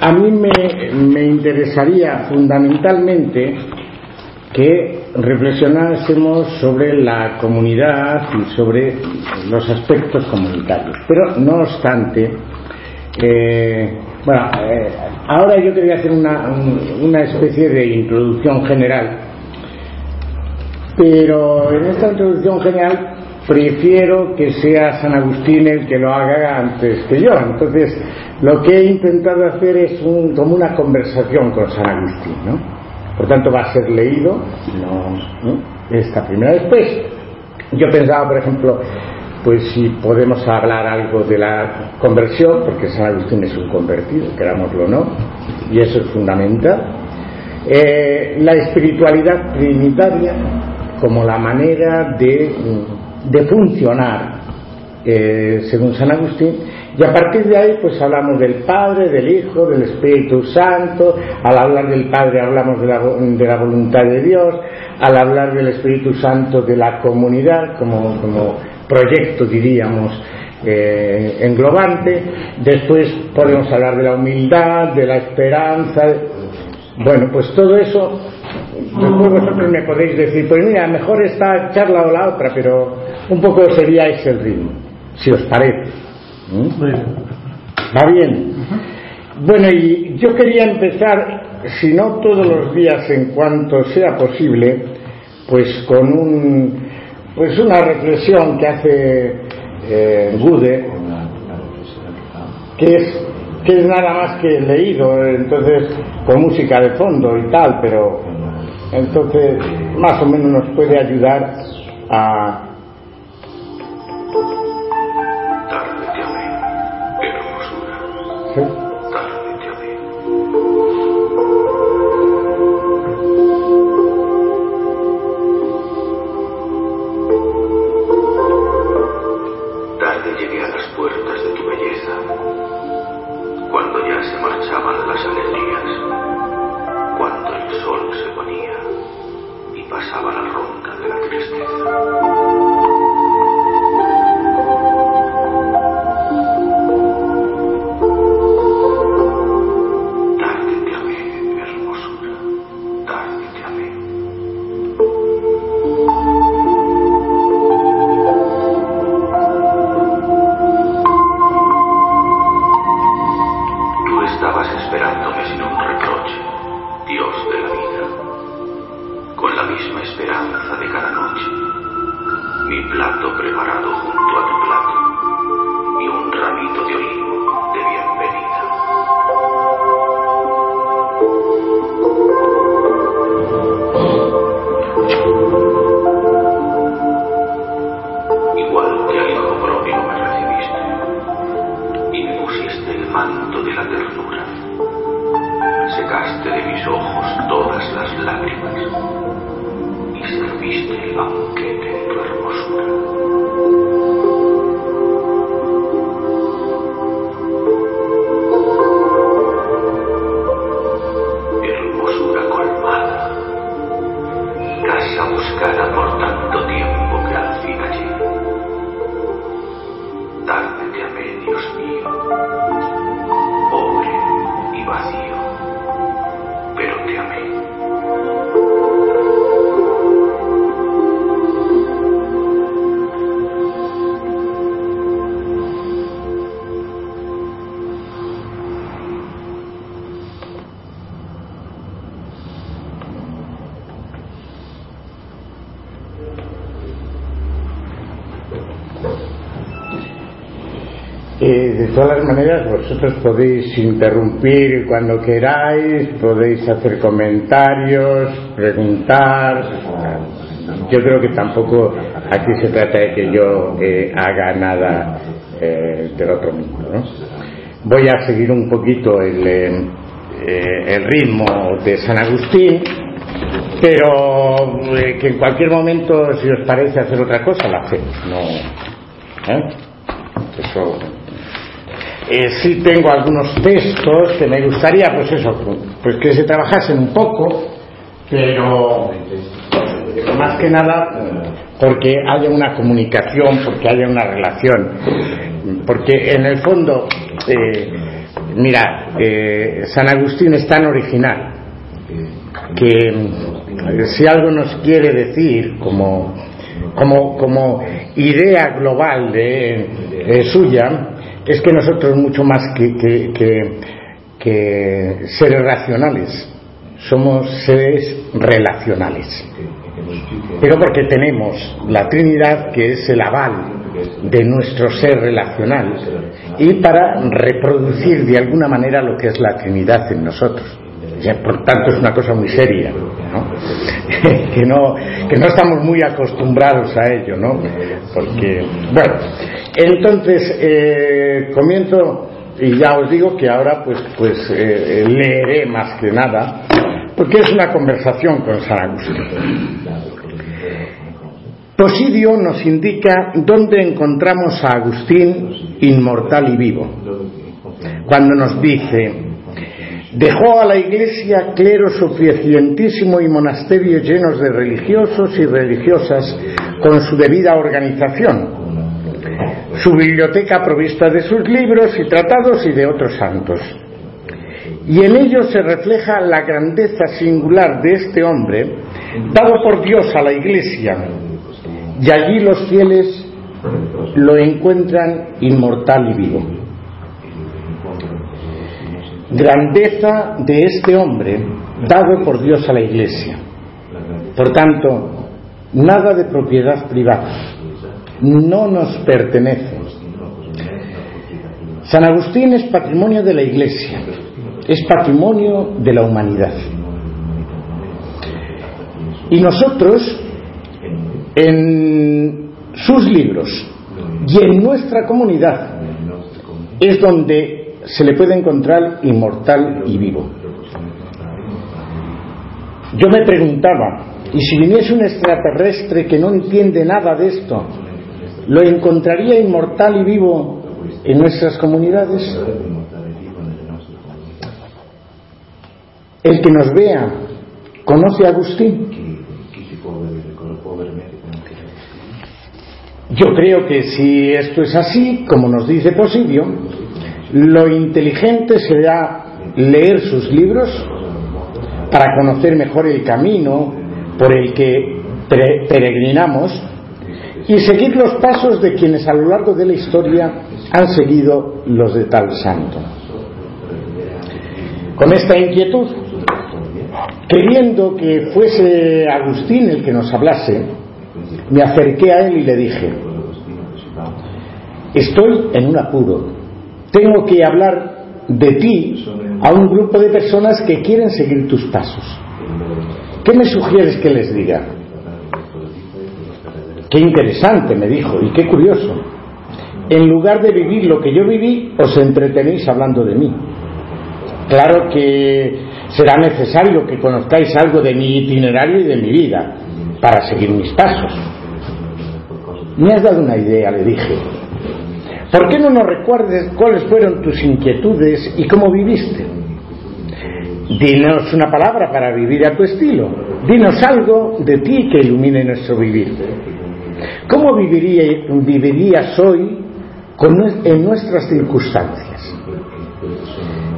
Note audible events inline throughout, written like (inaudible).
A mí me, me interesaría fundamentalmente que reflexionásemos sobre la comunidad y sobre los aspectos comunitarios. Pero no obstante, eh, bueno, eh, ahora yo quería hacer una, una especie de introducción general, pero en esta introducción general prefiero que sea San Agustín el que lo haga antes que yo. Entonces, lo que he intentado hacer es un, como una conversación con San Agustín, ¿no? Por tanto, va a ser leído esta primera. Después, yo pensaba, por ejemplo, pues si podemos hablar algo de la conversión, porque San Agustín es un convertido, querámoslo o no, y eso es fundamental. Eh, la espiritualidad trinitaria como la manera de de funcionar eh, según San Agustín. Y a partir de ahí pues hablamos del Padre, del Hijo, del Espíritu Santo, al hablar del Padre hablamos de la, de la voluntad de Dios, al hablar del Espíritu Santo de la comunidad como, como proyecto diríamos eh, englobante, después podemos hablar de la humildad, de la esperanza, bueno pues todo eso Después vosotros me podéis decir, pues mira, mejor esta charla o la otra, pero un poco sería ese el ritmo, si os parece. ¿Va bien? Bueno, y yo quería empezar, si no todos los días en cuanto sea posible, pues con un, pues una reflexión que hace eh, Gude, que es, que es nada más que leído, entonces con música de fondo y tal, pero entonces, más o menos nos puede ayudar a de todas las maneras, vosotros podéis interrumpir cuando queráis, podéis hacer comentarios, preguntar. Yo creo que tampoco aquí se trata de que yo eh, haga nada eh, del otro mundo, ¿no? voy a seguir un poquito el, eh, ritmo de San Agustín, pero que en cualquier momento, si os parece hacer otra cosa, la hacemos. No, ¿eh? Eh, sí tengo algunos textos que me gustaría, pues eso, pues que se trabajasen un poco, pero más que nada porque haya una comunicación, porque haya una relación, porque en el fondo, eh, mira, eh, San Agustín es tan original que eh, si algo nos quiere decir como, como, como idea global de, de suya, es que nosotros mucho más que, seres racionales, somos seres relacionales. Pero porque tenemos la Trinidad que es el aval de nuestro ser relacional y para reproducir de alguna manera lo que es la Trinidad en nosotros. Ya, por tanto es una cosa muy seria, (laughs) que no que no estamos muy acostumbrados a ello, ¿no? Porque bueno, entonces eh, comienzo y ya os digo que ahora pues pues eh, leeré más que nada porque es una conversación con San Agustín. Posidio nos indica dónde encontramos a Agustín inmortal y vivo. Cuando nos dice, dejó a la iglesia clero suficientísimo y monasterios llenos de religiosos y religiosas con su debida organización, su biblioteca provista de sus libros y tratados y de otros santos. Y en ello se refleja la grandeza singular de este hombre, dado por Dios a la iglesia, y allí los fieles lo encuentran inmortal y vivo. Grandeza de este hombre dado por Dios a la Iglesia. Por tanto, nada de propiedad privada. No nos pertenece. San Agustín es patrimonio de la Iglesia, es patrimonio de la humanidad. Y nosotros en sus libros y en nuestra comunidad es donde se le puede encontrar inmortal y vivo. Yo me preguntaba, ¿y si viniese un extraterrestre que no entiende nada de esto, lo encontraría inmortal y vivo en nuestras comunidades? El que nos vea, ¿conoce a Agustín? Yo creo que si esto es así, como nos dice Posidio, lo inteligente será leer sus libros para conocer mejor el camino por el que peregrinamos y seguir los pasos de quienes a lo largo de la historia han seguido los de tal santo. Con esta inquietud, queriendo que fuese Agustín el que nos hablase, me acerqué a él y le dije, estoy en un apuro, tengo que hablar de ti a un grupo de personas que quieren seguir tus pasos. ¿Qué me sugieres que les diga? Qué interesante, me dijo, y qué curioso. En lugar de vivir lo que yo viví, os entretenéis hablando de mí. Claro que será necesario que conozcáis algo de mi itinerario y de mi vida para seguir mis pasos. Me has dado una idea, le dije. ¿Por qué no nos recuerdes cuáles fueron tus inquietudes y cómo viviste? Dinos una palabra para vivir a tu estilo. Dinos algo de ti que ilumine nuestro vivir. ¿Cómo viviría, vivirías hoy en nuestras circunstancias?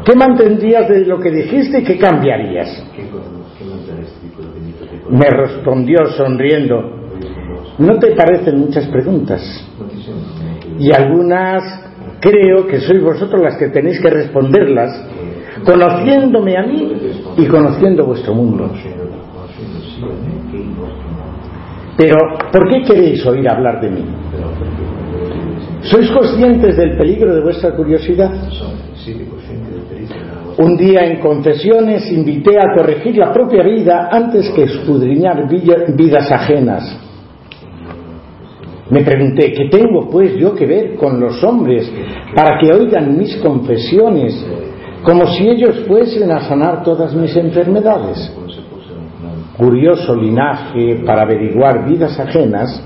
¿Qué mantendrías de lo que dijiste y qué cambiarías? Me respondió sonriendo, ¿no te parecen muchas preguntas? Y algunas creo que sois vosotros las que tenéis que responderlas, conociéndome a mí y conociendo vuestro mundo. Pero, ¿por qué queréis oír hablar de mí? ¿Sois conscientes del peligro de vuestra curiosidad? Un día en confesiones invité a corregir la propia vida antes que escudriñar vidas ajenas. Me pregunté, ¿qué tengo pues yo que ver con los hombres para que oigan mis confesiones como si ellos fuesen a sanar todas mis enfermedades? Curioso linaje para averiguar vidas ajenas,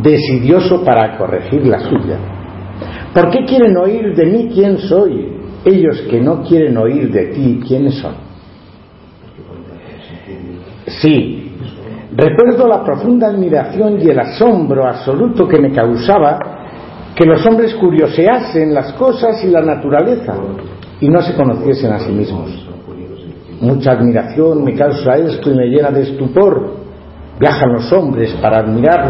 decidioso para corregir la suya. ¿Por qué quieren oír de mí quién soy? Ellos que no quieren oír de ti quiénes son. Sí, Recuerdo la profunda admiración y el asombro absoluto que me causaba que los hombres curioseasen las cosas y la naturaleza y no se conociesen a sí mismos. Mucha admiración me causa esto y me llena de estupor. Viajan los hombres para admirar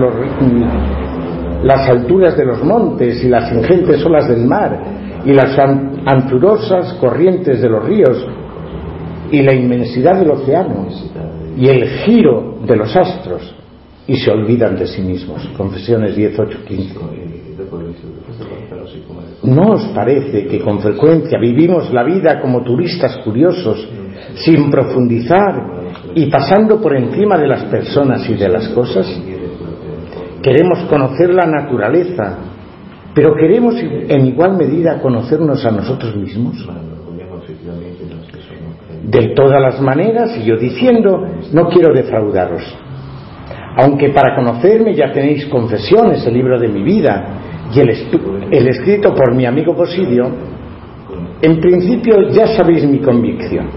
las alturas de los montes y las ingentes olas del mar y las anchurosas corrientes de los ríos y la inmensidad del océano y el giro de los astros y se olvidan de sí mismos. Confesiones 18, 15. ¿No os parece que con frecuencia vivimos la vida como turistas curiosos, sin profundizar y pasando por encima de las personas y de las cosas? Queremos conocer la naturaleza, pero queremos en igual medida conocernos a nosotros mismos. De todas las maneras, y yo diciendo, no quiero defraudaros. Aunque para conocerme ya tenéis confesiones, el libro de mi vida y el, escrito por mi amigo Posidio, en principio ya sabéis mi convicción.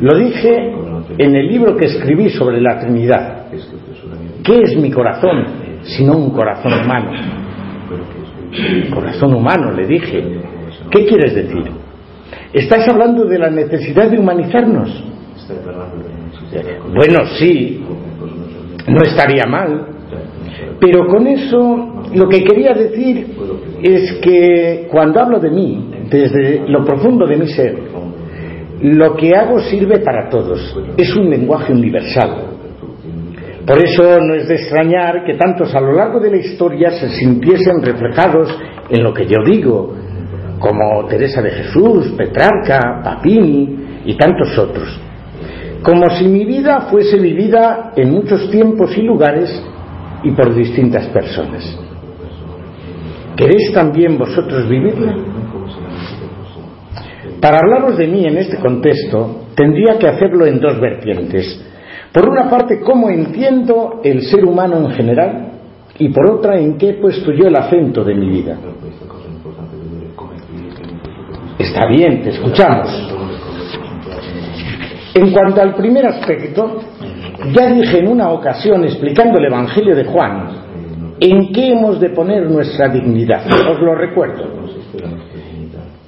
Lo dije en el libro que escribí sobre la Trinidad. ¿Qué es mi corazón sino un corazón humano? Corazón humano, le dije. ¿Qué quieres decir? Estás hablando de la necesidad de humanizarnos. Bueno, sí, no estaría mal. Pero con eso lo que quería decir es que cuando hablo de mí, desde lo profundo de mi ser, lo que hago sirve para todos. Es un lenguaje universal. Por eso no es de extrañar que tantos a lo largo de la historia se sintiesen reflejados en lo que yo digo, como Teresa de Jesús, Petrarca, Papini y tantos otros. Como si mi vida fuese vivida en muchos tiempos y lugares y por distintas personas. ¿Queréis también vosotros vivirla? Para hablaros de mí en este contexto, tendría que hacerlo en dos vertientes. Por una parte, cómo entiendo el ser humano en general y por otra, en qué he puesto yo el acento de mi vida. Está bien, te escuchamos. En cuanto al primer aspecto, ya dije en una ocasión explicando el Evangelio de Juan, en qué hemos de poner nuestra dignidad. Os lo recuerdo.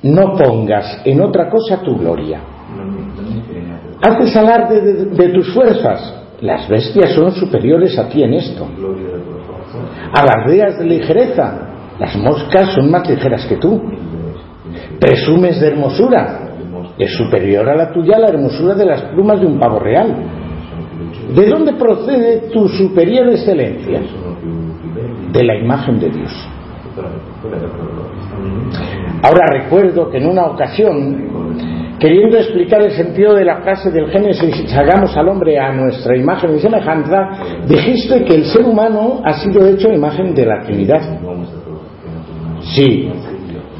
No pongas en otra cosa tu gloria. Haces alarde de, de tus fuerzas. Las bestias son superiores a ti en esto. Alardeas de ligereza. Las moscas son más ligeras que tú. Presumes de hermosura. Es superior a la tuya la hermosura de las plumas de un pavo real. ¿De dónde procede tu superior excelencia? De la imagen de Dios. Ahora recuerdo que en una ocasión, queriendo explicar el sentido de la frase del Génesis, hagamos al hombre a nuestra imagen y semejanza, dijiste que el ser humano ha sido hecho imagen de la Trinidad. Sí,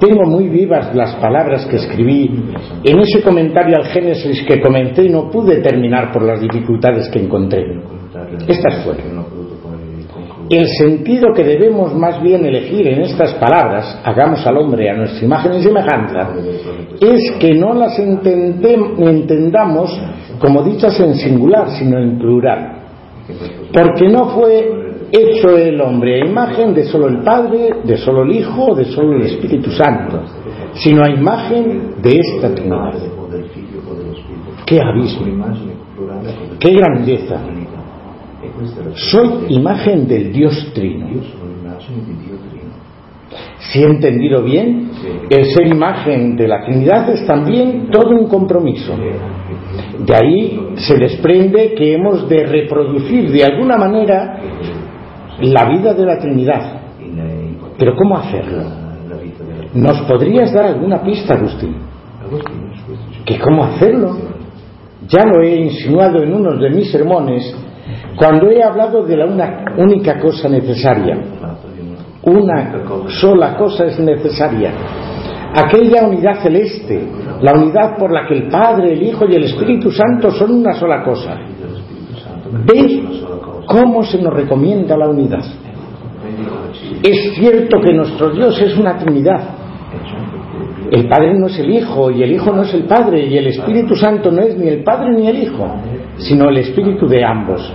tengo muy vivas las palabras que escribí en ese comentario al Génesis que comenté y no pude terminar por las dificultades que encontré. Estas fueron. El sentido que debemos más bien elegir en estas palabras, hagamos al hombre a nuestra imagen y semejanza, es que no las entendamos como dichas en singular, sino en plural. Porque no fue hecho el hombre a imagen de solo el Padre, de solo el Hijo, de solo el Espíritu Santo, sino a imagen de esta Trinidad. ¡Qué abismo! ¡Qué grandeza! Soy imagen del Dios Trino. Si he entendido bien, el ser imagen de la Trinidad es también todo un compromiso. De ahí se desprende que hemos de reproducir de alguna manera la vida de la Trinidad. Pero ¿cómo hacerlo? ¿Nos podrías dar alguna pista, Agustín? ¿Que cómo hacerlo? Ya lo he insinuado en uno de mis sermones cuando he hablado de la una única cosa necesaria, una sola cosa es necesaria. Aquella unidad celeste, la unidad por la que el Padre, el Hijo y el Espíritu Santo son una sola cosa. ¿Ves cómo se nos recomienda la unidad? Es cierto que nuestro Dios es una Trinidad. El Padre no es el Hijo y el Hijo no es el Padre y el Espíritu Santo no es ni el Padre ni el Hijo, sino el Espíritu de ambos.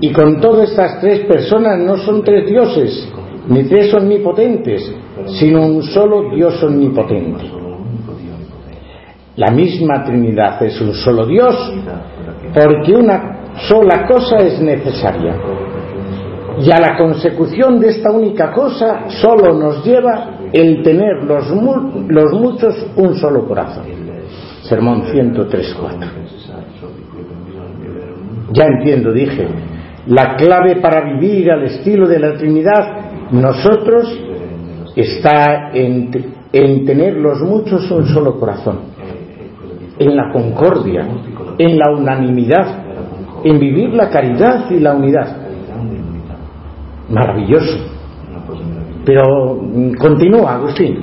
Y con todas estas tres personas no son tres dioses, ni tres omnipotentes, sino un solo Dios omnipotente. La misma Trinidad es un solo Dios porque una sola cosa es necesaria. Y a la consecución de esta única cosa solo nos lleva el tener los, muchos un solo corazón. Sermón 103.4. Ya entiendo, dije, la clave para vivir al estilo de la Trinidad, nosotros, está en, tener los muchos un solo corazón, en la concordia, en la unanimidad, en vivir la caridad y la unidad. Maravilloso. Pero mm, continúa, Agustín.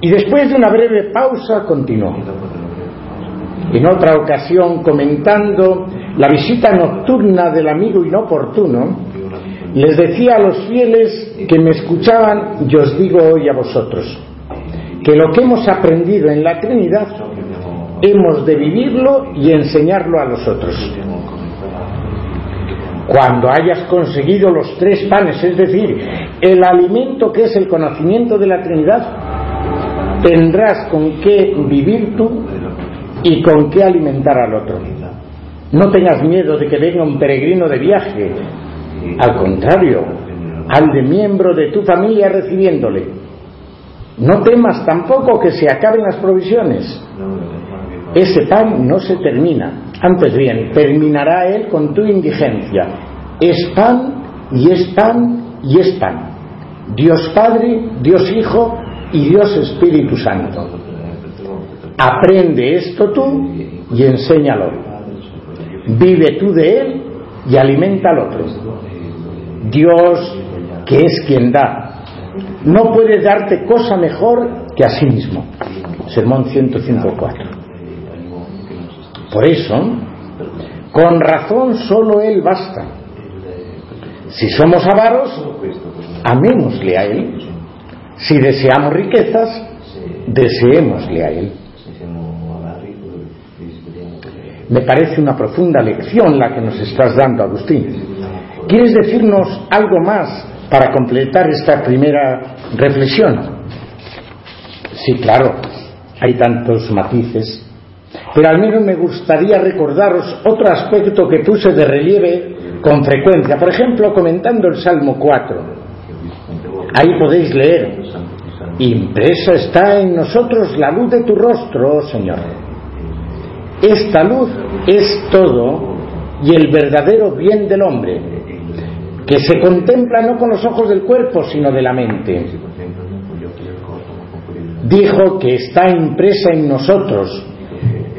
Y después de una breve pausa, continúa. En otra ocasión, comentando la visita nocturna del amigo inoportuno, les decía a los fieles que me escuchaban, y os digo hoy a vosotros, que lo que hemos aprendido en la Trinidad hemos de vivirlo y enseñarlo a los otros. Cuando hayas conseguido los tres panes, es decir, el alimento que es el conocimiento de la Trinidad, tendrás con qué vivir tú y con qué alimentar al otro. No tengas miedo de que venga un peregrino de viaje. Al contrario, al de miembro de tu familia recibiéndole. No temas tampoco que se acaben las provisiones. Ese pan no se termina. Antes bien, terminará él con tu indigencia. Es pan y es pan y es pan. Dios Padre, Dios Hijo y Dios Espíritu Santo. Aprende esto tú y enséñalo. Vive tú de él y alimenta al otro. Dios, que es quien da, no puede darte cosa mejor que a sí mismo. Sermón 154. Por eso, con razón solo Él basta. Si somos avaros, amémosle a Él. Si deseamos riquezas, deseémosle a Él. Me parece una profunda lección la que nos estás dando, Agustín. ¿Quieres decirnos algo más para completar esta primera reflexión? Sí, claro, hay tantos matices, pero al menos me gustaría recordaros otro aspecto que puse de relieve con frecuencia. Por ejemplo, comentando el Salmo 4. Ahí podéis leer, impresa está en nosotros la luz de tu rostro, oh Señor. Esta luz es todo y el verdadero bien del hombre, que se contempla no con los ojos del cuerpo, sino de la mente. Dijo que está impresa en nosotros,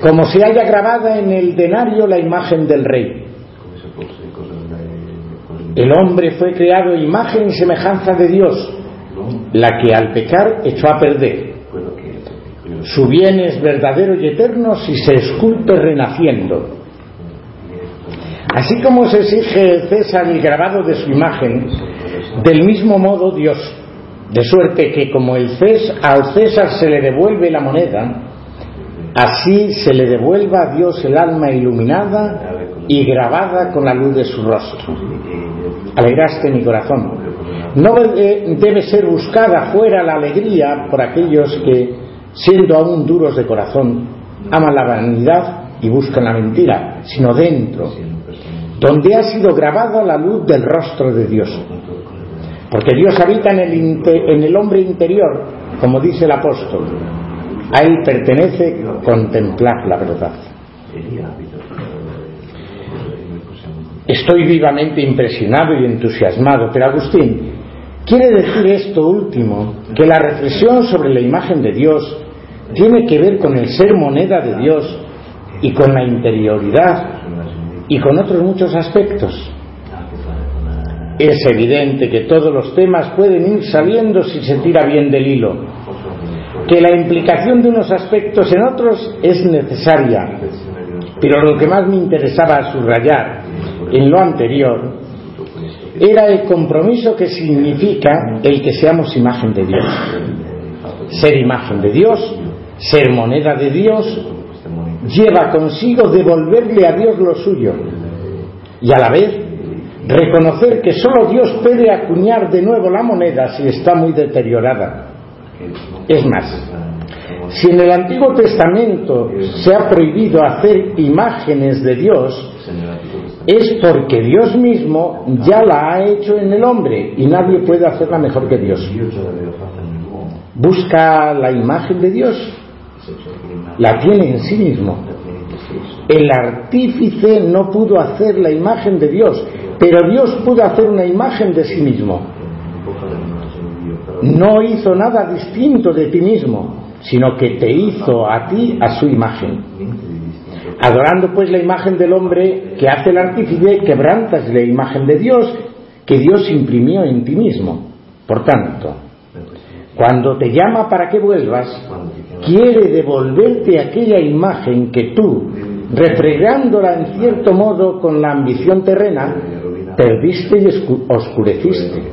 como se haya grabada en el denario la imagen del rey. El hombre fue creado imagen y semejanza de Dios, la que al pecar echó a perder. Su bien es verdadero y eterno si se esculpe renaciendo. Así como se exige César el grabado de su imagen, del mismo modo Dios, de suerte que como el César, al César se le devuelve la moneda, así se le devuelva a Dios el alma iluminada y grabada con la luz de su rostro. Alegraste mi corazón. No debe ser buscada fuera la alegría por aquellos que siendo aún duros de corazón, aman la vanidad y buscan la mentira, sino dentro, donde ha sido grabada la luz del rostro de Dios. Porque Dios habita en el, en el hombre interior, como dice el apóstol. A él pertenece contemplar la verdad. Estoy vivamente impresionado y entusiasmado, pero Agustín, quiere decir esto último, que la reflexión sobre la imagen de Dios tiene que ver con el ser moneda de Dios y con la interioridad y con otros muchos aspectos. Es evidente que todos los temas pueden ir saliendo si se tira bien del hilo, que la implicación de unos aspectos en otros es necesaria, pero lo que más me interesaba subrayar en lo anterior era el compromiso que significa el que seamos imagen de Dios. Ser imagen de Dios, ser moneda de Dios, lleva consigo devolverle a Dios lo suyo y a la vez reconocer que solo Dios puede acuñar de nuevo la moneda si está muy deteriorada. Es más, si en el Antiguo Testamento se ha prohibido hacer imágenes de Dios, es porque Dios mismo ya la ha hecho en el hombre y nadie puede hacerla mejor que Dios. Busca la imagen de Dios, la tiene en sí mismo. El artífice no pudo hacer la imagen de Dios, pero Dios pudo hacer una imagen de sí mismo. No hizo nada distinto de ti mismo, sino que te hizo a ti a su imagen. Adorando pues la imagen del hombre que hace el artífice, quebrantas la imagen de Dios que Dios imprimió en ti mismo. Por tanto, cuando te llama para que vuelvas, quiere devolverte aquella imagen que tú, refregándola en cierto modo con la ambición terrena, perdiste y oscureciste.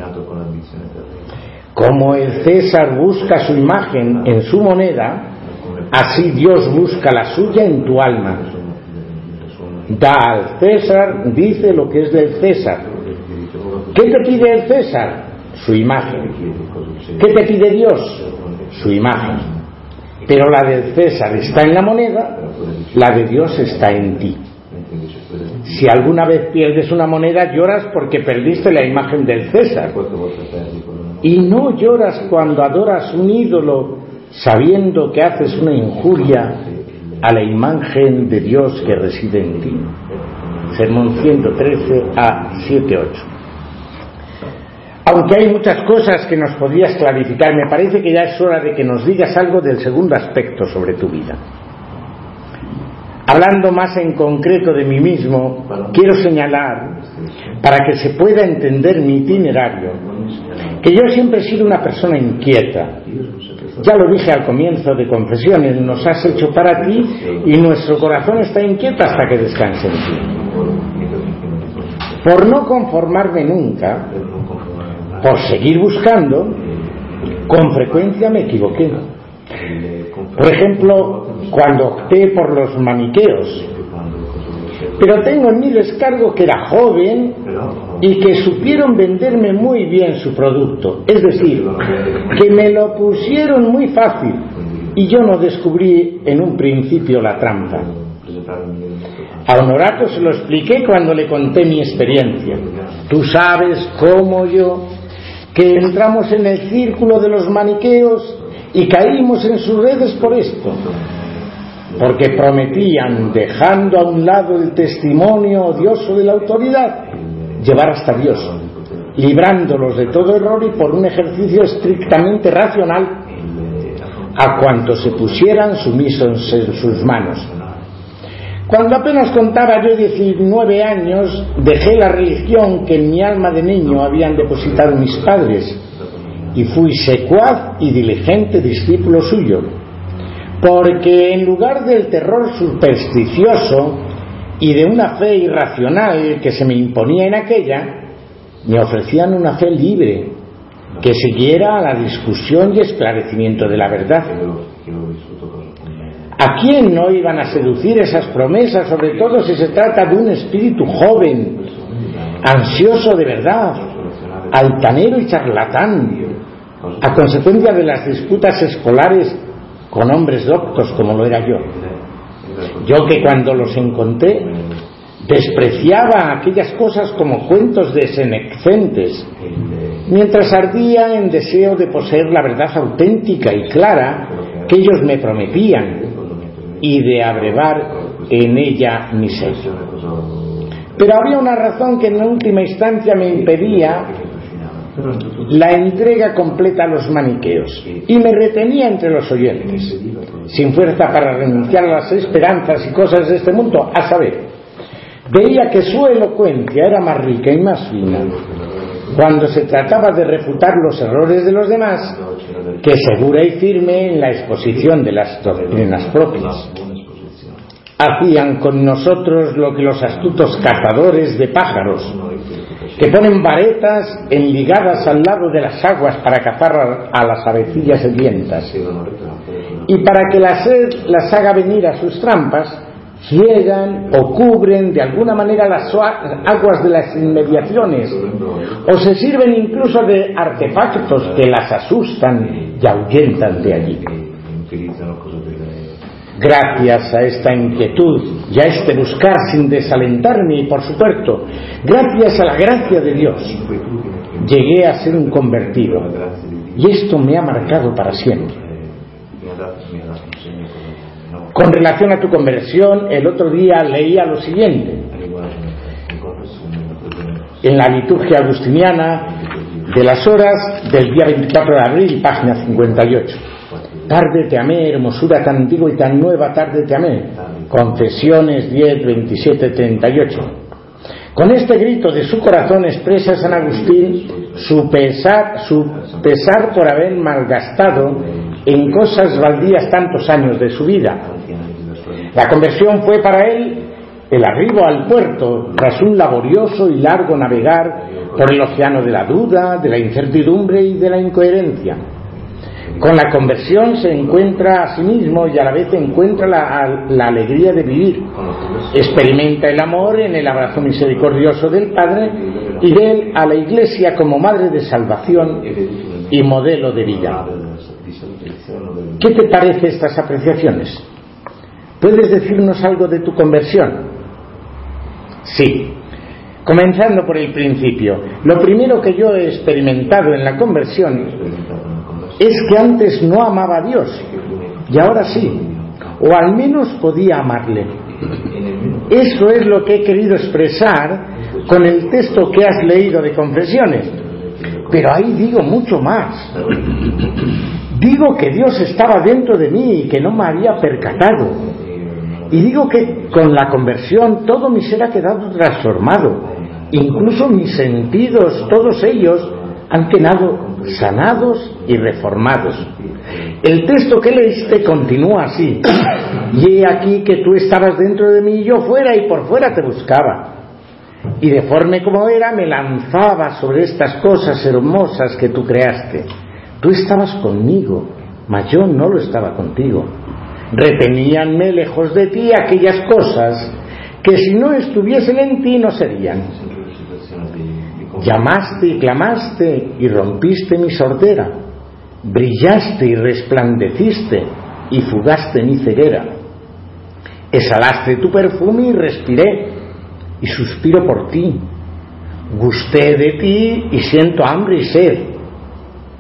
Como el César busca su imagen en su moneda, así Dios busca la suya en tu alma. Da al César, dice lo que es del César. ¿Qué te pide el César? Su imagen. ¿Qué te pide Dios? Su imagen. Pero la del César está en la moneda, la de Dios está en ti. Si alguna vez pierdes una moneda, lloras porque perdiste la imagen del César. Y no lloras cuando adoras un ídolo sabiendo que haces una injuria a la imagen de Dios que reside en ti. Sermón 113 a 7.8. Aunque hay muchas cosas que nos podrías clarificar, me parece que ya es hora de que nos digas algo del segundo aspecto sobre tu vida. Hablando más en concreto de mí mismo, quiero señalar, para que se pueda entender mi itinerario, que yo siempre he sido una persona inquieta. Ya lo dije al comienzo de confesiones, nos has hecho para ti y nuestro corazón está inquieto hasta que descanse en ti. Por no conformarme nunca, por seguir buscando, con frecuencia me equivoqué. Por ejemplo, cuando opté por los maniqueos. Pero tengo en mi descargo que era joven y que supieron venderme muy bien su producto. Es decir, que me lo pusieron muy fácil y yo no descubrí en un principio la trampa. A Honorato se lo expliqué cuando le conté mi experiencia. Tú sabes cómo yo, que entramos en el círculo de los maniqueos y caímos en sus redes por esto porque prometían, dejando a un lado el testimonio odioso de la autoridad, llevar hasta Dios, librándolos de todo error y por un ejercicio estrictamente racional a cuanto se pusieran sumisos en sus manos. Cuando apenas contaba yo 19 años, dejé la religión que en mi alma de niño habían depositado mis padres y fui secuaz y diligente discípulo suyo porque en lugar del terror supersticioso y de una fe irracional que se me imponía en aquella, me ofrecían una fe libre, que siguiera a la discusión y esclarecimiento de la verdad. ¿A quién no iban a seducir esas promesas, sobre todo si se trata de un espíritu joven, ansioso de verdad, altanero y charlatán, a consecuencia de las disputas escolares con hombres doctos como lo era yo. Yo que cuando los encontré despreciaba aquellas cosas como cuentos de senecentes, mientras ardía en deseo de poseer la verdad auténtica y clara que ellos me prometían y de abrevar en ella mi sello. Pero había una razón que en última instancia me impedía la entrega completa a los maniqueos y me retenía entre los oyentes, sin fuerza para renunciar a las esperanzas y cosas de este mundo, a saber, veía que su elocuencia era más rica y más fina cuando se trataba de refutar los errores de los demás, que segura y firme en la exposición de las doctrinas propias. Hacían con nosotros lo que los astutos cazadores de pájaros, que ponen varetas enligadas al lado de las aguas para cazar a las avecillas sedientas, y para que la sed las haga venir a sus trampas, ciegan o cubren de alguna manera las aguas de las inmediaciones o se sirven incluso de artefactos que las asustan y ahuyentan de allí. Gracias a esta inquietud y a este buscar sin desalentarme y por supuesto, gracias a la gracia de Dios, llegué a ser un convertido y esto me ha marcado para siempre. Con relación a tu conversión, el otro día leía lo siguiente. En la liturgia agustiniana de las horas del día 24 de abril, página 58. Tarde te amé, hermosura tan antigua y tan nueva, tarde te amé. Confesiones 10, 27, 38. Con este grito de su corazón expresa San Agustín su pesar, su pesar por haber malgastado en cosas baldías tantos años de su vida la conversión fue para él el arribo al puerto tras un laborioso y largo navegar por el océano de la duda, de la incertidumbre y de la incoherencia. Con la conversión se encuentra a sí mismo y a la vez encuentra la, la, alegría de vivir. Experimenta el amor en el abrazo misericordioso del Padre y ve a la Iglesia como madre de salvación y modelo de vida. ¿Qué te parece estas apreciaciones? ¿Puedes decirnos algo de tu conversión? Sí. Comenzando por el principio, lo primero que yo he experimentado en la conversión es que antes no amaba a Dios y ahora sí, o al menos podía amarle. Eso es lo que he querido expresar con el texto que has leído de confesiones. Pero ahí digo mucho más. Digo que Dios estaba dentro de mí y que no me había percatado y digo que con la conversión todo mi ser ha quedado transformado. Incluso mis sentidos, todos ellos, han quedado sanados y reformados. El texto que leíste continúa así. Y he aquí que tú estabas dentro de mí y yo fuera y por fuera te buscaba. Y deforme como era, me lanzaba sobre estas cosas hermosas que tú creaste. Tú estabas conmigo, mas yo no lo estaba contigo reteníanme lejos de ti aquellas cosas que si no estuviesen en ti no serían. Llamaste y clamaste y rompiste mi sordera, brillaste y resplandeciste y fugaste mi ceguera. Exhalaste tu perfume y respiré y suspiro por ti. Gusté de ti y siento hambre y sed.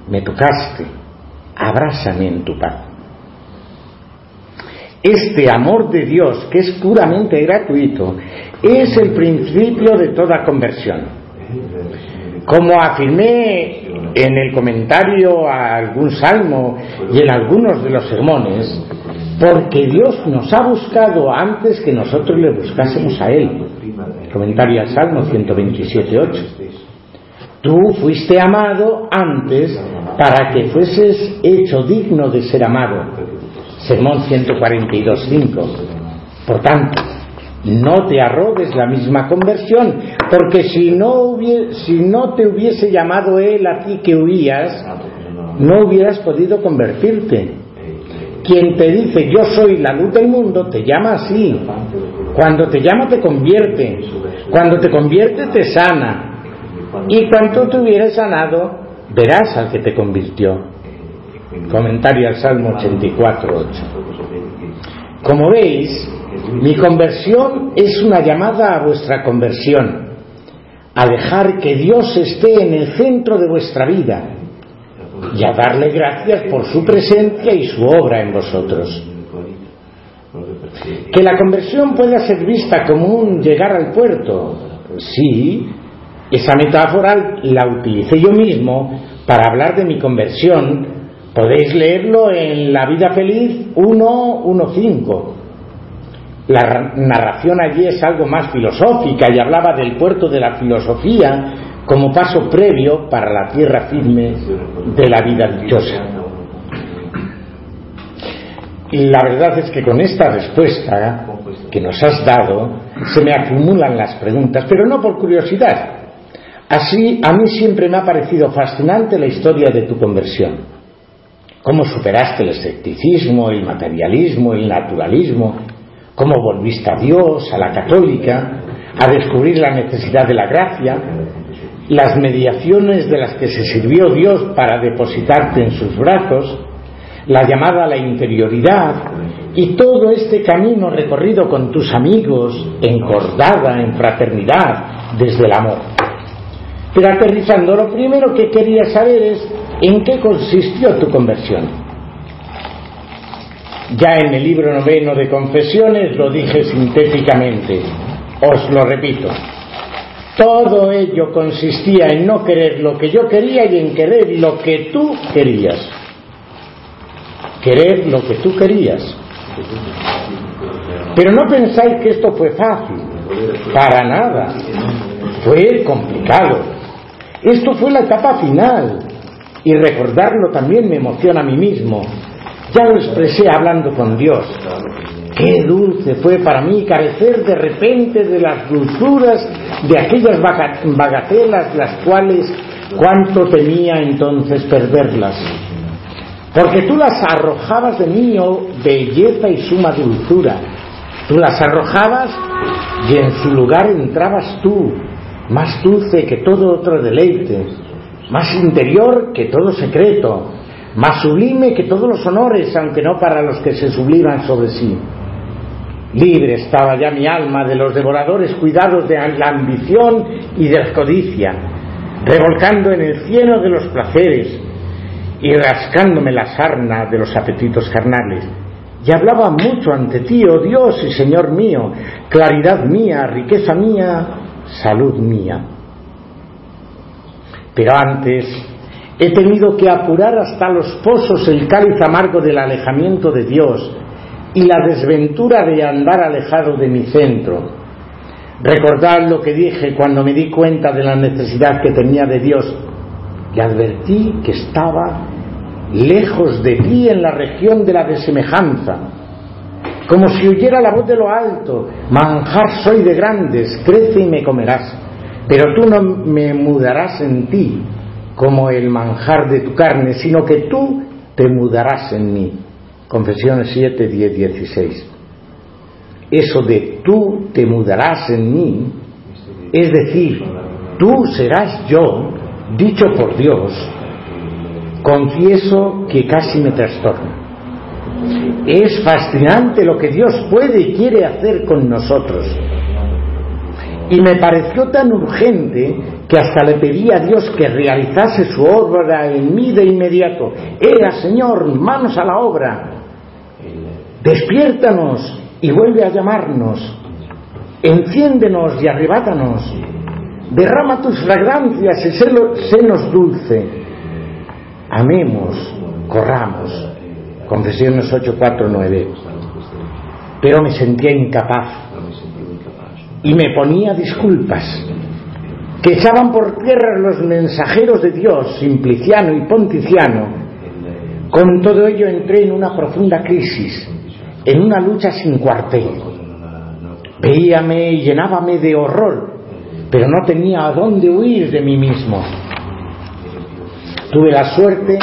Me tocaste, abrázame en tu paz. Este amor de Dios, que es puramente gratuito, es el principio de toda conversión. Como afirmé en el comentario a algún salmo y en algunos de los sermones, porque Dios nos ha buscado antes que nosotros le buscásemos a Él. Comentario al Salmo 127.8. Tú fuiste amado antes para que fueses hecho digno de ser amado Sermón 142.5. Por tanto, no te arrogues la misma conversión, porque si no, si no te hubiese llamado Él a ti que huías, no hubieras podido convertirte. Quien te dice yo soy la luz del mundo, te llama así. Cuando te llama te convierte. Cuando te convierte te sana. Y cuando te hubieras sanado, verás al que te convirtió. Comentario al Salmo 84, Como veis, mi conversión es una llamada a vuestra conversión, a dejar que Dios esté en el centro de vuestra vida y a darle gracias por su presencia y su obra en vosotros. Que la conversión pueda ser vista como un llegar al puerto, sí, esa metáfora la utilicé yo mismo para hablar de mi conversión Podéis leerlo en La vida feliz 1.1.5. La narración allí es algo más filosófica y hablaba del puerto de la filosofía, como paso previo para la tierra firme de la vida dichosa. La verdad es que con esta respuesta que nos has dado se me acumulan las preguntas, pero no por curiosidad. Así, a mí siempre me ha parecido fascinante la historia de tu conversión. Cómo superaste el escepticismo, el materialismo, el naturalismo, cómo volviste a Dios, a la católica, a descubrir la necesidad de la gracia, las mediaciones de las que se sirvió Dios para depositarte en sus brazos, la llamada a la interioridad y todo este camino recorrido con tus amigos, encordada en fraternidad, desde el amor. Pero aterrizando, lo primero que quería saber es en qué consistió tu conversión. Ya en el libro noveno de confesiones lo dije sintéticamente, os lo repito. Todo ello consistía en no querer lo que yo quería y en querer lo que tú querías. Querer lo que tú querías. Pero no pensáis que esto fue fácil. Para nada. Fue complicado. Esto fue la etapa final. Y recordarlo también me emociona a mí mismo. Ya lo expresé hablando con Dios. Qué dulce fue para mí carecer de repente de las dulzuras de aquellas bagatelas las cuales cuánto temía entonces perderlas. Porque tú las arrojabas de mí, oh belleza y suma dulzura. Tú las arrojabas y en su lugar entrabas tú, más dulce que todo otro deleite, más interior que todo secreto, más sublime que todos los honores, aunque no para los que se subliman sobre sí. Libre estaba ya mi alma de los devoradores cuidados de la ambición y de la codicia, revolcando en el cielo de los placeres y rascándome la sarna de los apetitos carnales. Y hablaba mucho ante ti, oh Dios y Señor mío, claridad mía, riqueza mía, salud mía. Pero antes He tenido que apurar hasta los pozos el cáliz amargo del alejamiento de Dios y la desventura de andar alejado de mi centro. Recordad lo que dije cuando me di cuenta de la necesidad que tenía de Dios. Y advertí que estaba lejos de ti en la región de la desemejanza, como si oyera la voz de lo alto, manjar soy de grandes, crece y me comerás, pero tú no me mudarás en ti, como el manjar de tu carne, sino que tú te mudarás en mí. Confesiones 7, 10, 16. Eso de tú te mudarás en mí, es decir, tú serás yo, dicho por Dios, confieso que casi me trastorna. Es fascinante lo que Dios puede y quiere hacer con nosotros. Y me pareció tan urgente que hasta le pedí a Dios que realizase su obra en mí de inmediato. Era, Señor, manos a la obra. Despiértanos y vuelve a llamarnos. Enciéndenos y arrebátanos. Derrama tus fragancias y senos dulce. Amemos, corramos. Confesiones 8, 4, 9. Pero me sentía incapaz y me ponía disculpas que echaban por tierra los mensajeros de Dios, Simpliciano y Ponticiano. Con todo ello entré en una profunda crisis, en una lucha sin cuartel. Veíame y llenábame de horror, pero no tenía a dónde huir de mí mismo. Tuve la suerte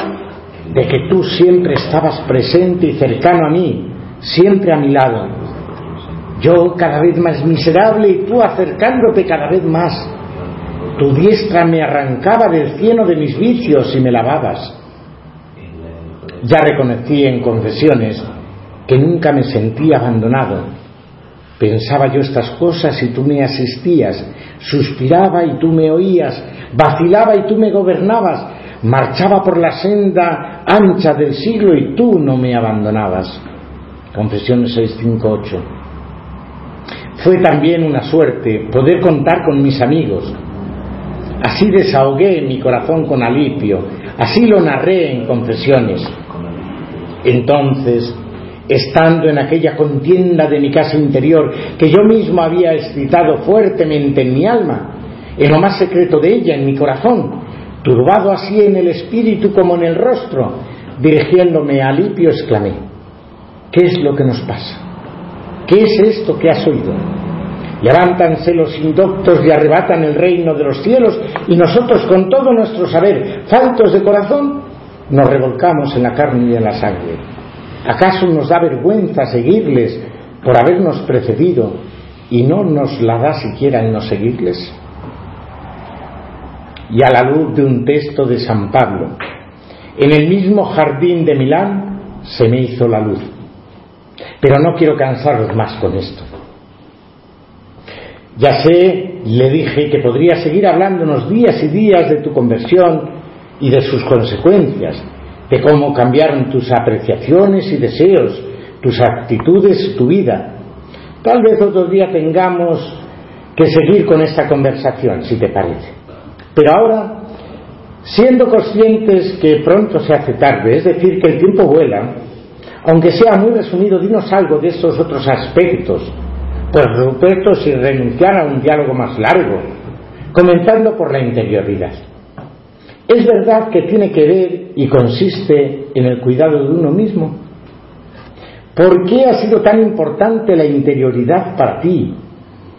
de que tú siempre estabas presente y cercano a mí, siempre a mi lado yo cada vez más miserable y tú acercándote cada vez más. Tu diestra me arrancaba del cieno de mis vicios y me lavabas. Ya reconocí en confesiones que nunca me sentí abandonado. Pensaba yo estas cosas y tú me asistías, suspiraba y tú me oías, vacilaba y tú me gobernabas, marchaba por la senda ancha del siglo y tú no me abandonabas. Confesiones 658. Fue también una suerte poder contar con mis amigos. Así desahogué mi corazón con alivio, así lo narré en confesiones. Entonces, estando en aquella contienda de mi casa interior que yo mismo había excitado fuertemente en mi alma, en lo más secreto de ella, en mi corazón, turbado así en el espíritu como en el rostro, dirigiéndome a Lipio, exclamé, ¿qué es lo que nos pasa? ¿Qué es esto que has oído? Levántanse los indoctos y arrebatan el reino de los cielos y nosotros con todo nuestro saber, faltos de corazón, nos revolcamos en la carne y en la sangre. ¿Acaso nos da vergüenza seguirles por habernos precedido y no nos la da siquiera en no seguirles? Y a la luz de un texto de San Pablo, en el mismo jardín de Milán se me hizo la luz. Pero no quiero cansaros más con esto. Ya sé, le dije, que podría seguir hablándonos días y días de tu conversión y de sus consecuencias, de cómo cambiaron tus apreciaciones y deseos, tus actitudes, tu vida. Tal vez otro día tengamos que seguir con esta conversación, si te parece. Pero ahora, siendo conscientes que pronto se hace tarde, es decir, que el tiempo vuela, aunque sea muy resumido, dinos algo de esos otros aspectos pues Ruperto sin renunciar a un diálogo más largo, comenzando por la interioridad. Es verdad que tiene que ver y consiste en el cuidado de uno mismo. ¿Por qué ha sido tan importante la interioridad para ti,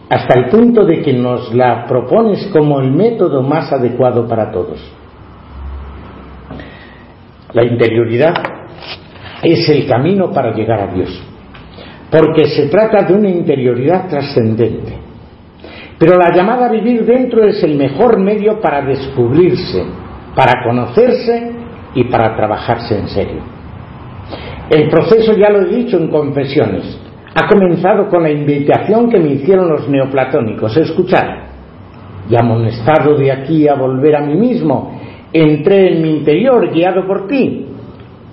hasta el punto de que nos la propones como el método más adecuado para todos? La interioridad es el camino para llegar a Dios porque se trata de una interioridad trascendente. Pero la llamada a vivir dentro es el mejor medio para descubrirse, para conocerse y para trabajarse en serio. El proceso, ya lo he dicho en confesiones, ha comenzado con la invitación que me hicieron los neoplatónicos. Escuchar, y amonestado de aquí a volver a mí mismo, entré en mi interior guiado por ti,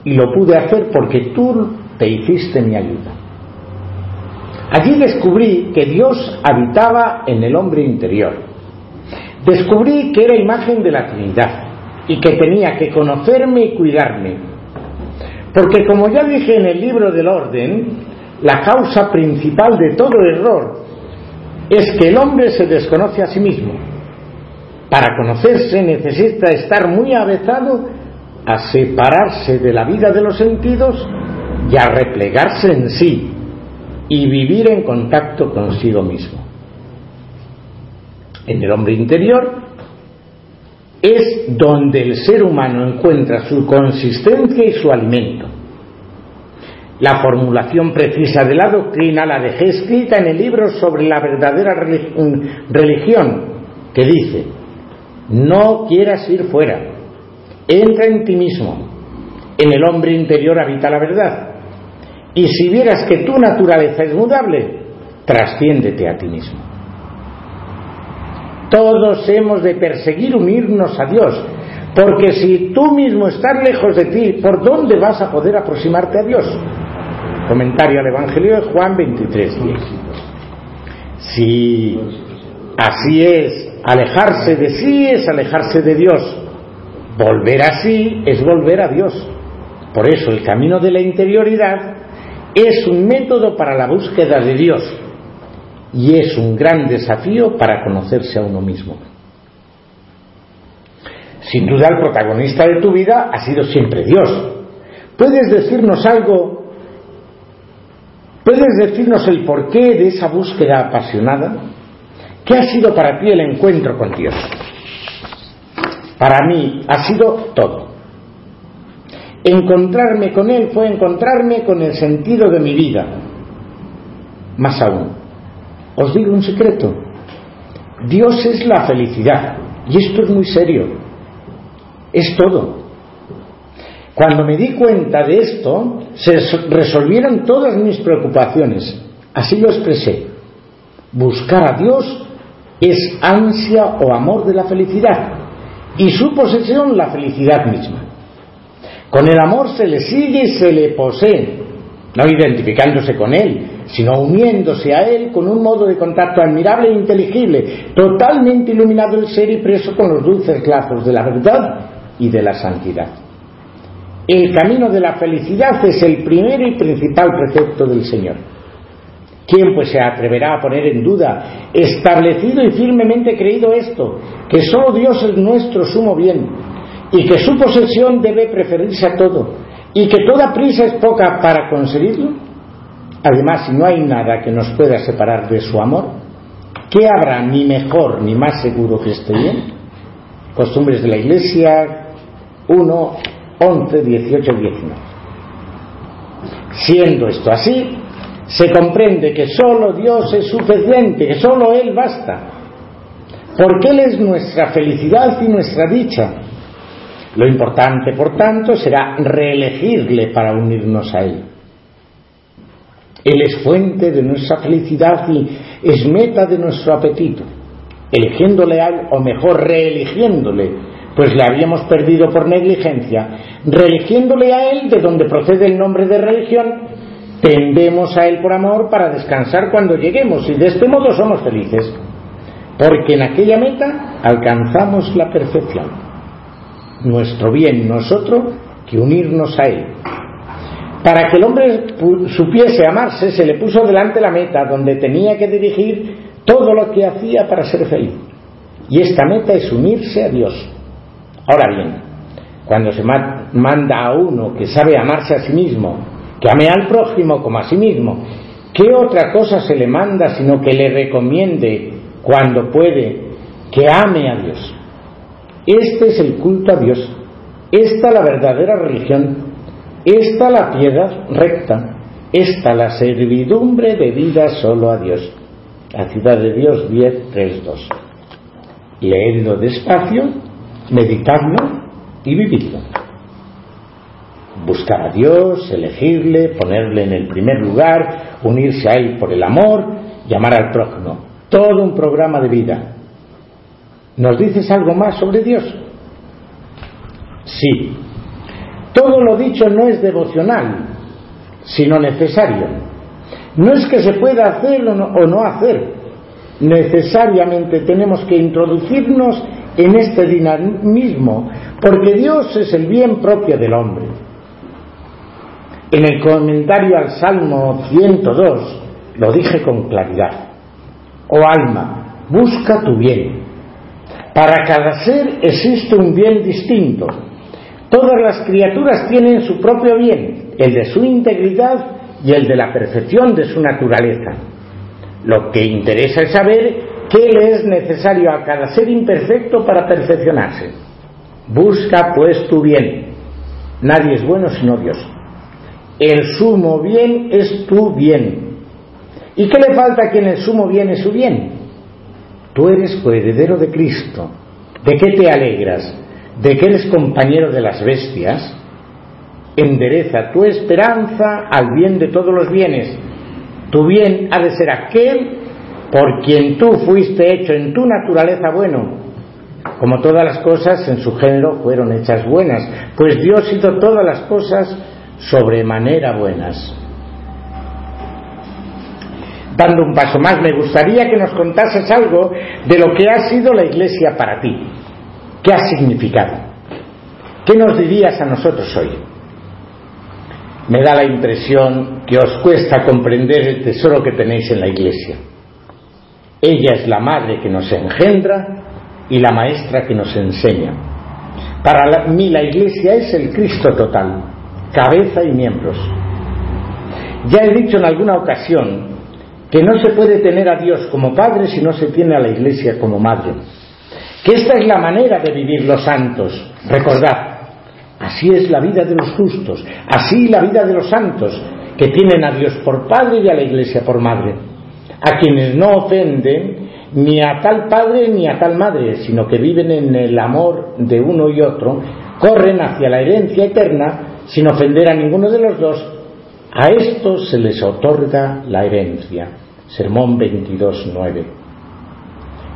y lo pude hacer porque tú te hiciste mi ayuda. Allí descubrí que Dios habitaba en el hombre interior. Descubrí que era imagen de la Trinidad y que tenía que conocerme y cuidarme. Porque como ya dije en el libro del orden, la causa principal de todo error es que el hombre se desconoce a sí mismo. Para conocerse necesita estar muy avezado a separarse de la vida de los sentidos y a replegarse en sí, y vivir en contacto consigo mismo. En el hombre interior es donde el ser humano encuentra su consistencia y su alimento. La formulación precisa de la doctrina la dejé escrita en el libro sobre la verdadera religión, que dice, no quieras ir fuera, entra en ti mismo, en el hombre interior habita la verdad, y si vieras que tu naturaleza es mudable, trasciéndete a ti mismo. Todos hemos de perseguir unirnos a Dios, porque si tú mismo estás lejos de ti, ¿por dónde vas a poder aproximarte a Dios? Comentario al Evangelio de Juan 23, Si así es, alejarse de sí es alejarse de Dios. Volver así es volver a Dios. Por eso el camino de la interioridad es un método para la búsqueda de Dios y es un gran desafío para conocerse a uno mismo. Sin duda el protagonista de tu vida ha sido siempre Dios. ¿Puedes decirnos algo? ¿Puedes decirnos el porqué de esa búsqueda apasionada? ¿Qué ha sido para ti el encuentro con Dios? Para mí ha sido todo. Encontrarme con Él fue encontrarme con el sentido de mi vida. Más aún, os digo un secreto. Dios es la felicidad. Y esto es muy serio. Es todo. Cuando me di cuenta de esto, se resolvieron todas mis preocupaciones. Así lo expresé. Buscar a Dios es ansia o amor de la felicidad. Y su posesión la felicidad misma. Con el amor se le sigue y se le posee, no identificándose con él, sino uniéndose a él con un modo de contacto admirable e inteligible, totalmente iluminado el ser y preso con los dulces lazos de la verdad y de la santidad. El camino de la felicidad es el primer y principal precepto del Señor. ¿Quién pues se atreverá a poner en duda, establecido y firmemente creído esto, que solo Dios es nuestro sumo bien y que su posesión debe preferirse a todo y que toda prisa es poca para conseguirlo? Además, si no hay nada que nos pueda separar de su amor, ¿qué habrá ni mejor ni más seguro que este bien? Costumbres de la Iglesia 1, 11, 18, 19. Siendo esto así, se comprende que solo Dios es suficiente, que solo Él basta, porque Él es nuestra felicidad y nuestra dicha. Lo importante, por tanto, será reelegirle para unirnos a Él. Él es fuente de nuestra felicidad y es meta de nuestro apetito. Eligiéndole a Él, o mejor, reeligiéndole, pues le habíamos perdido por negligencia, reeligiéndole a Él de donde procede el nombre de religión, tendemos a Él por amor para descansar cuando lleguemos y de este modo somos felices, porque en aquella meta alcanzamos la perfección. Nuestro bien nosotros que unirnos a Él. Para que el hombre supiese amarse, se le puso delante la meta donde tenía que dirigir todo lo que hacía para ser feliz. Y esta meta es unirse a Dios. Ahora bien, cuando se manda a uno que sabe amarse a sí mismo que ame al prójimo como a sí mismo. ¿Qué otra cosa se le manda sino que le recomiende cuando puede que ame a Dios? Este es el culto a Dios, esta la verdadera religión, esta la piedad recta, esta la servidumbre de vida solo a Dios. La ciudad de Dios 10, 3, 2. Leedlo despacio, meditadlo y vividlo buscar a Dios, elegirle, ponerle en el primer lugar, unirse a Él por el amor, llamar al prójimo. Todo un programa de vida. ¿Nos dices algo más sobre Dios? Sí. Todo lo dicho no es devocional, sino necesario. No es que se pueda hacer o no, hacer. Necesariamente tenemos que introducirnos en este dinamismo, porque Dios es el bien propio del hombre. En el comentario al Salmo 102 lo dije con claridad. Oh alma, busca tu bien. Para cada ser existe un bien distinto. Todas las criaturas tienen su propio bien, el de su integridad y el de la perfección de su naturaleza. Lo que interesa es saber qué le es necesario a cada ser imperfecto para perfeccionarse. Busca pues tu bien. Nadie es bueno sino Dios. El sumo bien es tu bien. ¿Y qué le falta a quien el sumo bien es su bien? Tú eres coheredero de Cristo. ¿De qué te alegras? ¿De que eres compañero de las bestias? Endereza tu esperanza al bien de todos los bienes. Tu bien ha de ser aquel por quien tú fuiste hecho en tu naturaleza bueno, como todas las cosas en su género fueron hechas buenas, pues Dios hizo todas las cosas sobremanera buenas. Dando un paso más, me gustaría que nos contases algo de lo que ha sido la Iglesia para ti. ¿Qué ha significado? ¿Qué nos dirías a nosotros hoy? Me da la impresión que os cuesta comprender el tesoro que tenéis en la Iglesia. Ella es la madre que nos engendra y la maestra que nos enseña. Para mí la Iglesia es el Cristo total, cabeza y miembros. Ya he dicho en alguna ocasión que no se puede tener a Dios como Padre si no se tiene a la Iglesia como Madre. Que esta es la manera de vivir los santos. Recordad, así es la vida de los justos, así la vida de los santos, que tienen a Dios por Padre y a la Iglesia por Madre. A quienes no ofenden ni a tal Padre ni a tal Madre, sino que viven en el amor de uno y otro, corren hacia la herencia eterna sin ofender a ninguno de los dos, a estos se les otorga la herencia. Sermón 22.9.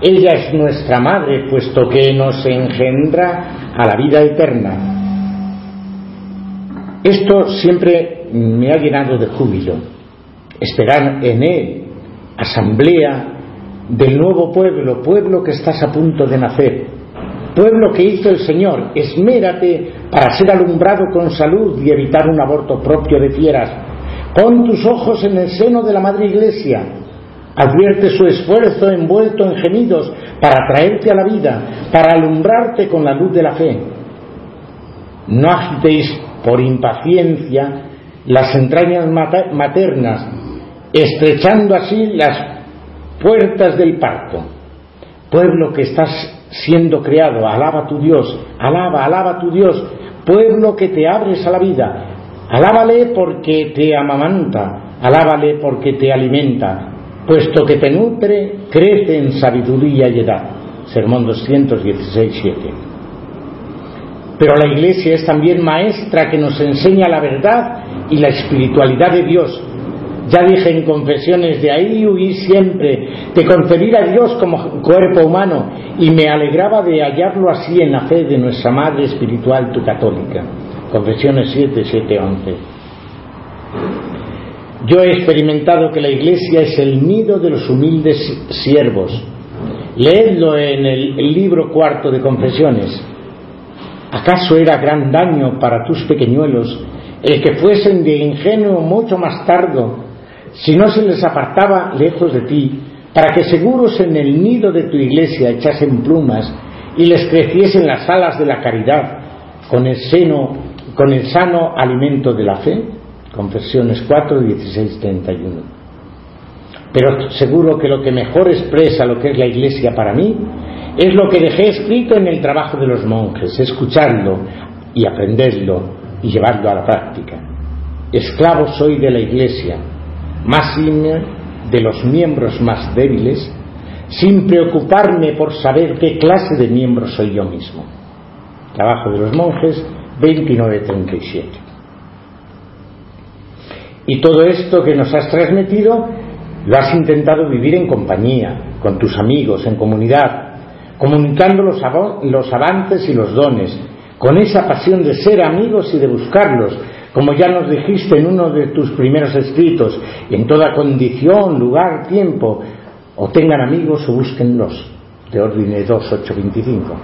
Ella es nuestra madre, puesto que nos engendra a la vida eterna. Esto siempre me ha llenado de júbilo. Esperar en Él, asamblea del nuevo pueblo, pueblo que estás a punto de nacer, pueblo que hizo el Señor, esmérate para ser alumbrado con salud y evitar un aborto propio de fieras, Pon tus ojos en el seno de la Madre Iglesia. Advierte su esfuerzo envuelto en gemidos para traerte a la vida, para alumbrarte con la luz de la fe. No agitéis por impaciencia las entrañas maternas, estrechando así las puertas del parto. Pueblo que estás siendo creado, alaba a tu Dios, alaba, alaba a tu Dios, pueblo que te abres a la vida, alábale porque te amamanta, alábale porque te alimenta, puesto que te nutre, crece en sabiduría y edad. Sermón 216, 7. Pero la Iglesia es también maestra que nos enseña la verdad y la espiritualidad de Dios. Ya dije en confesiones, de ahí huí siempre, de concebir a Dios como cuerpo humano, y me alegraba de hallarlo así en la fe de nuestra Madre Espiritual, tu católica. Confesiones 7, 7, 11. Yo he experimentado que la Iglesia es el nido de los humildes siervos. Leedlo en el, libro cuarto de Confesiones. ¿Acaso era gran daño para tus pequeñuelos el que fuesen de ingenuo mucho más tardo, si no se les apartaba lejos de ti, para que seguros en el nido de tu iglesia echasen plumas y les creciesen las alas de la caridad con el seno, con el sano alimento de la fe? Confesiones 4, 16, 31. Pero seguro que lo que mejor expresa lo que es la Iglesia para mí es lo que dejé escrito en el trabajo de los monjes, escucharlo y aprenderlo y llevarlo a la práctica. Esclavo soy de la Iglesia, más de los miembros más débiles, sin preocuparme por saber qué clase de miembro soy yo mismo. Trabajo de los monjes 2937. Y todo esto que nos has transmitido lo has intentado vivir en compañía, con tus amigos, en comunidad, comunicando los, los avances y los dones, con esa pasión de ser amigos y de buscarlos, como ya nos dijiste en uno de tus primeros escritos, en toda condición, lugar, tiempo, o tengan amigos o búsquenlos, de orden 2825,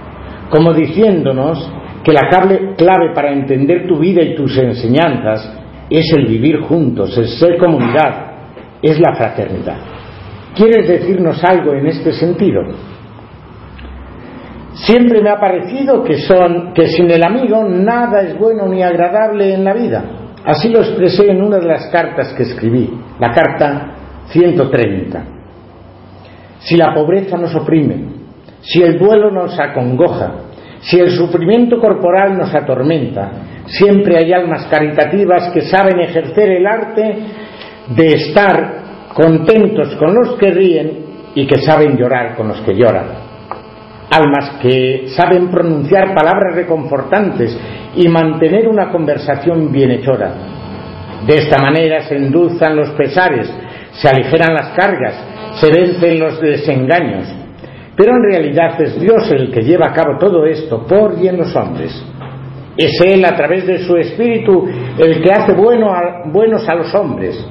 como diciéndonos que la clave para entender tu vida y tus enseñanzas es el vivir juntos, el ser comunidad, es la fraternidad. ¿Quieres decirnos algo en este sentido? Siempre me ha parecido que son que sin el amigo nada es bueno ni agradable en la vida. Así lo expresé en una de las cartas que escribí, la carta 130. Si la pobreza nos oprime, si el duelo nos acongoja, si el sufrimiento corporal nos atormenta, siempre hay almas caritativas que saben ejercer el arte de estar contentos con los que ríen y que saben llorar con los que lloran. Almas que saben pronunciar palabras reconfortantes y mantener una conversación bienhechora. De esta manera se endulzan los pesares, se aligeran las cargas, se vencen los desengaños. Pero en realidad es Dios el que lleva a cabo todo esto por y en los hombres. Es Él a través de su Espíritu el que hace bueno buenos a los hombres.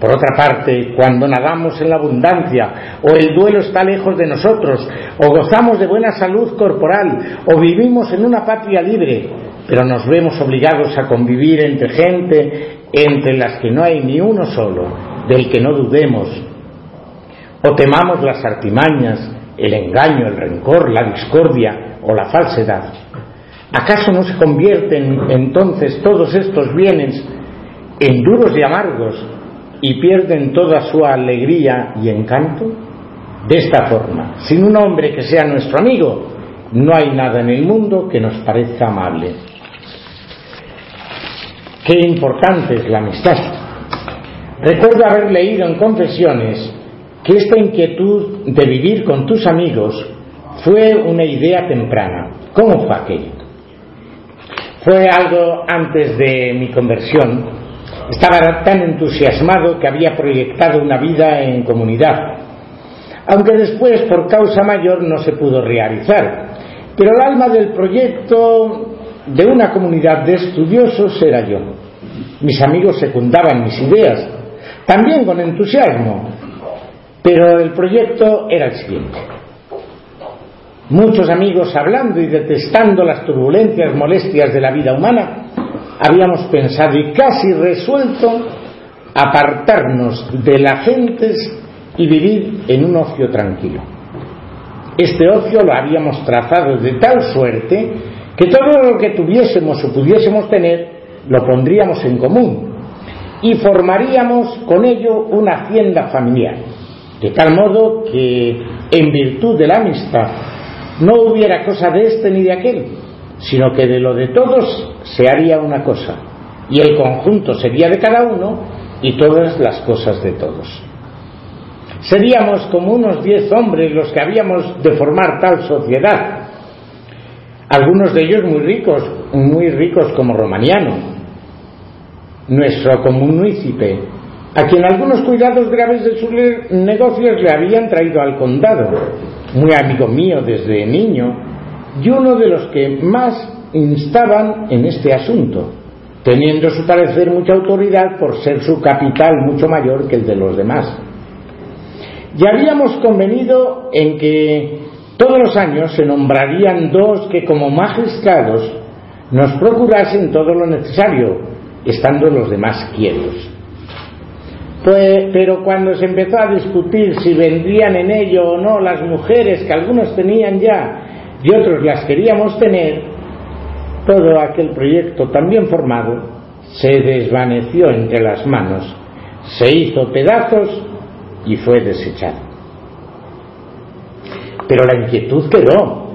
Por otra parte, cuando nadamos en la abundancia, o el duelo está lejos de nosotros, o gozamos de buena salud corporal, o vivimos en una patria libre, pero nos vemos obligados a convivir entre gente entre las que no hay ni uno solo, del que no dudemos, o temamos las artimañas, el engaño, el rencor, la discordia o la falsedad. ¿Acaso no se convierten entonces todos estos bienes en duros y amargos y pierden toda su alegría y encanto? De esta forma, sin un hombre que sea nuestro amigo, no hay nada en el mundo que nos parezca amable. Qué importante es la amistad. Recuerdo haber leído en Confesiones que esta inquietud de vivir con tus amigos fue una idea temprana. ¿Cómo fue aquello? Fue algo antes de mi conversión. Estaba tan entusiasmado que había proyectado una vida en comunidad, aunque después por causa mayor no se pudo realizar. Pero el alma del proyecto de una comunidad de estudiosos era yo. Mis amigos secundaban mis ideas, también con entusiasmo, pero el proyecto era el siguiente. Muchos amigos hablando y detestando las turbulencias molestias de la vida humana, habíamos pensado y casi resuelto apartarnos de la gente y vivir en un ocio tranquilo. Este ocio lo habíamos trazado de tal suerte que todo lo que tuviésemos o pudiésemos tener lo pondríamos en común y formaríamos con ello una hacienda familiar, de tal modo que en virtud de la amistad no hubiera cosa de este ni de aquel, sino que de lo de todos se haría una cosa, y el conjunto sería de cada uno y todas las cosas de todos. Seríamos como unos diez hombres los que habíamos de formar tal sociedad, algunos de ellos muy ricos, muy ricos como Romaniano, nuestro común munícipe, a quien algunos cuidados graves de sus negocios le habían traído al condado, muy amigo mío desde niño, y uno de los que más instaban en este asunto, teniendo su parecer mucha autoridad por ser su capital mucho mayor que el de los demás. Y habíamos convenido en que todos los años se nombrarían dos que como magistrados nos procurasen todo lo necesario, estando los demás quietos. Pues, pero cuando se empezó a discutir si vendrían en ello o no las mujeres que algunos tenían ya y otros las queríamos tener, todo aquel proyecto tan bien formado se desvaneció entre las manos, se hizo pedazos y fue desechado. Pero la inquietud quedó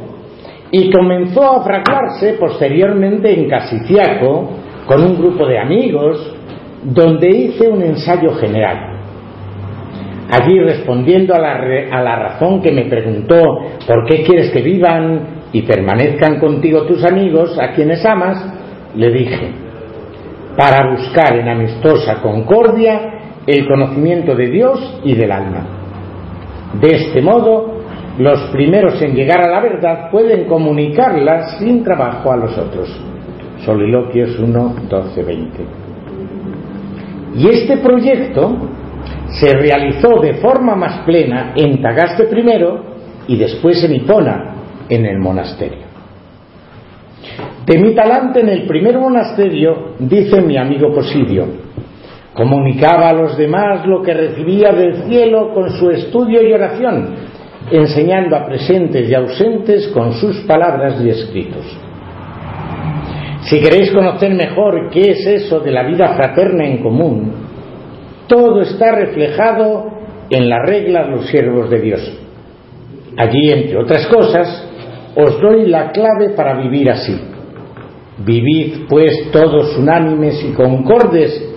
y comenzó a fraguarse posteriormente en Casiciaco con un grupo de amigos donde hice un ensayo general. Allí respondiendo a la, razón que me preguntó ¿por qué quieres que vivan y permanezcan contigo tus amigos a quienes amas? Le dije, para buscar en amistosa concordia el conocimiento de Dios y del alma. De este modo, los primeros en llegar a la verdad pueden comunicarla sin trabajo a los otros. Soliloquios 1, 12, 20. Y este proyecto se realizó de forma más plena en Tagaste primero y después en Hipona, en el monasterio. De mi talante en el primer monasterio, dice mi amigo Posidio, comunicaba a los demás lo que recibía del cielo con su estudio y oración, enseñando a presentes y ausentes con sus palabras y escritos. Si queréis conocer mejor qué es eso de la vida fraterna en común, todo está reflejado en la regla de los siervos de Dios. Allí, entre otras cosas, os doy la clave para vivir así. Vivid, pues, todos unánimes y concordes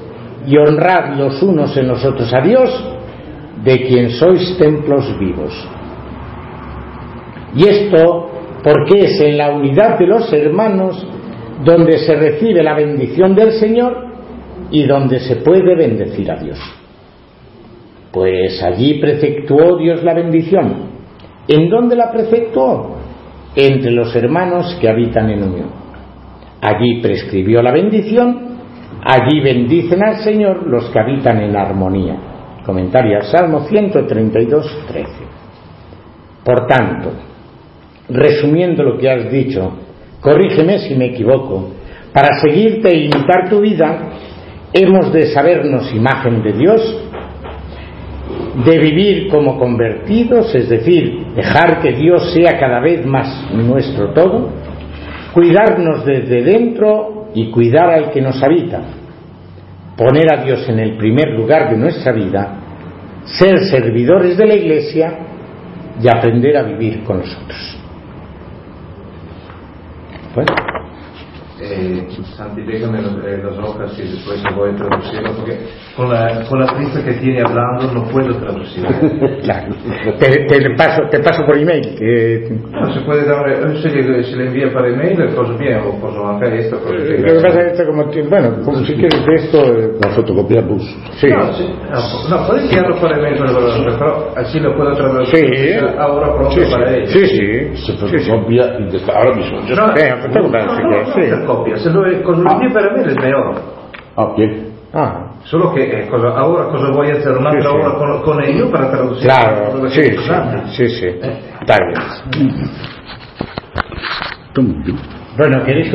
y honrad los unos en los otros a Dios, de quien sois templos vivos. Y esto porque es en la unidad de los hermanos donde se recibe la bendición del Señor y donde se puede bendecir a Dios. Pues allí prefectuó Dios la bendición. ¿En dónde la prefectuó? Entre los hermanos que habitan en unión. Allí prescribió la bendición, allí bendicen al Señor los que habitan en armonía. Comentario al Salmo 132, 13. Por tanto, resumiendo lo que has dicho, corrígeme si me equivoco, para seguirte e imitar tu vida, hemos de sabernos imagen de Dios, de vivir como convertidos, es decir, dejar que Dios sea cada vez más nuestro todo, cuidarnos desde dentro y cuidar al que nos habita, poner a Dios en el primer lugar de nuestra vida, ser servidores de la Iglesia y aprender a vivir con nosotros. Bueno. Eh, Santi, eh, las hojas y después voy a traducirlo porque con la, con la prisa que tiene hablando no puedo traducir. Claro. Te, te paso, te paso por email. Que... No se puede dar, eh, se le, se le envía por email, cosa bien, o posso hacer esto. Cosa Lo que pasa es que como, bueno, como si quieres esto, eh, La fotocopiamos. sí. No, sí, no, no, puede enviarlo por email, pero, pero así lo puedo traducir Sí. ahora pronto Sí, para sí, ellos. sí, sí. Se Sí, sí. fotocopia y después, ahora mismo. Yo- No, pues tengo para no, decir no, que no sí. hacer copia, se lo, cosa lo envía per email es mejor. Ah, bien. Ah, Solo che eh, cosa, ora cosa voy a hacer un'altra Sì, sì. ora con, con ello para traducir. claro, Todo lo sí, que sí, es importante. sí, sí. Está bien. Está muy bien. Bueno, ¿queréis que